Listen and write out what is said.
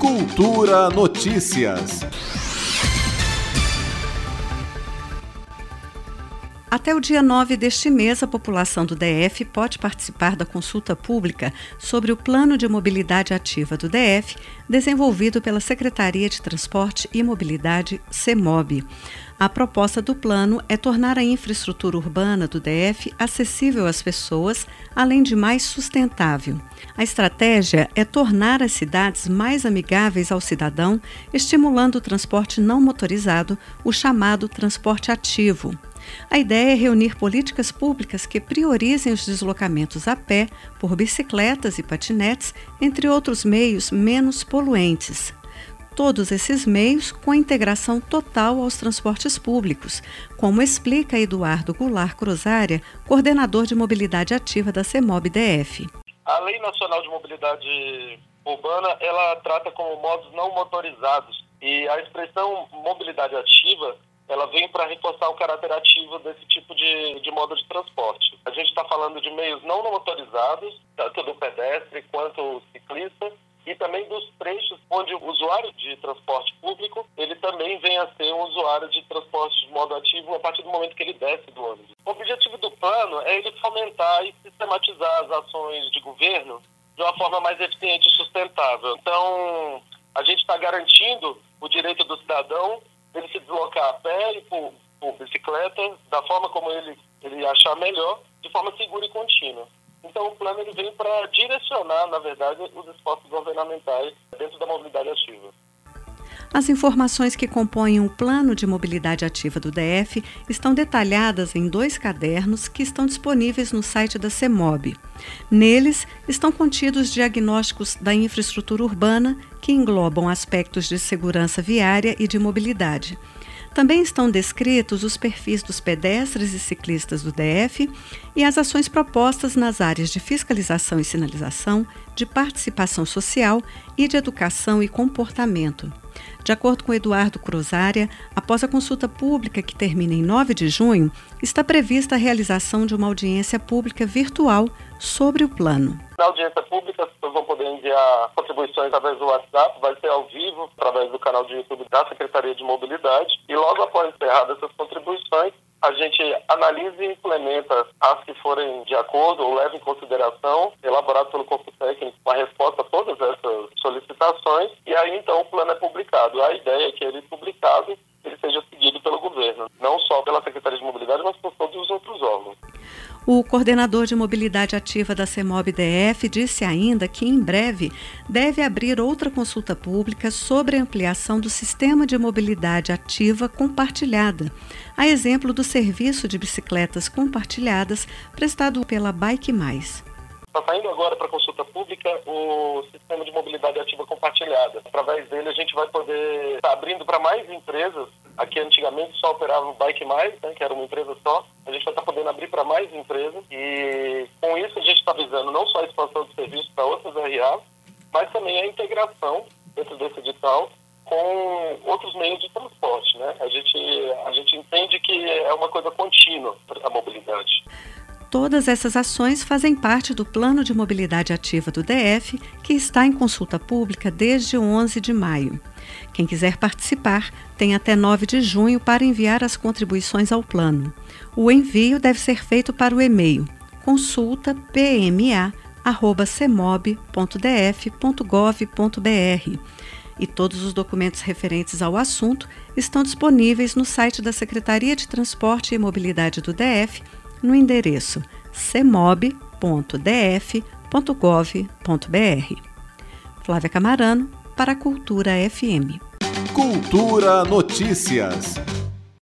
Cultura Notícias. Até o dia 9 deste mês, a população do DF pode participar da consulta pública sobre o Plano de Mobilidade Ativa do DF, desenvolvido pela Secretaria de Transporte e Mobilidade, CEMOB. A proposta do plano é tornar a infraestrutura urbana do DF acessível às pessoas, além de mais sustentável. A estratégia é tornar as cidades mais amigáveis ao cidadão, estimulando o transporte não motorizado, o chamado transporte ativo. A ideia é reunir políticas públicas que priorizem os deslocamentos a pé, por bicicletas e patinetes, entre outros meios menos poluentes. Todos esses meios com integração total aos transportes públicos, como explica Eduardo Goulart Cruzária, coordenador de mobilidade ativa da CEMOB DF. A Lei Nacional de Mobilidade Urbana, ela trata como modos não motorizados e a expressão mobilidade ativa ela vem para reforçar o caráter ativo desse tipo de, de modo de transporte. A gente está falando de meios não motorizados, tanto do pedestre quanto o ciclista, e também dos trechos onde o usuário de transporte público ele também vem a ser um usuário de transporte de modo ativo a partir do momento que ele desce do ônibus. O objetivo do plano é ele fomentar e sistematizar as ações de governo de uma forma mais eficiente e sustentável. Então, a gente está garantindo o direito do cidadão ele se deslocar a pé e por, por bicicleta, da forma como ele, ele achar melhor, de forma segura e contínua. Então, o plano ele vem para direcionar, na verdade, os esforços governamentais dentro da mobilidade ativa. As informações que compõem o Plano de Mobilidade Ativa do DF estão detalhadas em dois cadernos que estão disponíveis no site da CEMOB. Neles estão contidos diagnósticos da infraestrutura urbana que englobam aspectos de segurança viária e de mobilidade. Também estão descritos os perfis dos pedestres e ciclistas do DF e as ações propostas nas áreas de fiscalização e sinalização, de participação social e de educação e comportamento. De acordo com Eduardo Cruzária, após a consulta pública que termina em 9 de junho, está prevista a realização de uma audiência pública virtual sobre o plano. Na audiência pública, as pessoas vão poder enviar contribuições através do WhatsApp, vai ser ao vivo, através do canal de YouTube da Secretaria de Mobilidade. E logo após encerradas essas contribuições, a gente analisa e implementa as que forem de acordo ou leva em consideração, elaborado pelo corpo técnico, uma resposta a todas essas solicitações, e aí então o plano é publicado. A ideia é que ele publicado ele seja seguido pelo governo, não só pela Secretaria de Mobilidade, mas por todos os outros órgãos. O coordenador de mobilidade ativa da CEMOB DF disse ainda que em breve deve abrir outra consulta pública sobre a ampliação do sistema de mobilidade ativa compartilhada, a exemplo do serviço de bicicletas compartilhadas prestado pela Bike Mais. Está saindo agora para consulta pública o sistema de mobilidade ativa compartilhada. Através dele a gente vai poder estar tá abrindo para mais empresas. Aqui antigamente só operava o Bike Mais, né, que era uma empresa só. A gente vai estar tá podendo abrir para mais empresas e com isso a gente está visando não só a expansão de serviços para outras RA, mas também a integração dentro desse edital com outros meios de transporte, né? A gente, a gente entende que é uma coisa contínua a mobilidade. Todas essas ações fazem parte do Plano de Mobilidade Ativa do DF, que está em consulta pública desde 11 de maio. Quem quiser participar tem até 9 de junho para enviar as contribuições ao plano. O envio deve ser feito para o e-mail consulta.pma@cemob.df.gov.br. E todos os documentos referentes ao assunto estão disponíveis no site da Secretaria de Transporte e Mobilidade do DF no endereço cemob.df.gov.br. Flávia Camarano, para a Cultura FM. Cultura Notícias.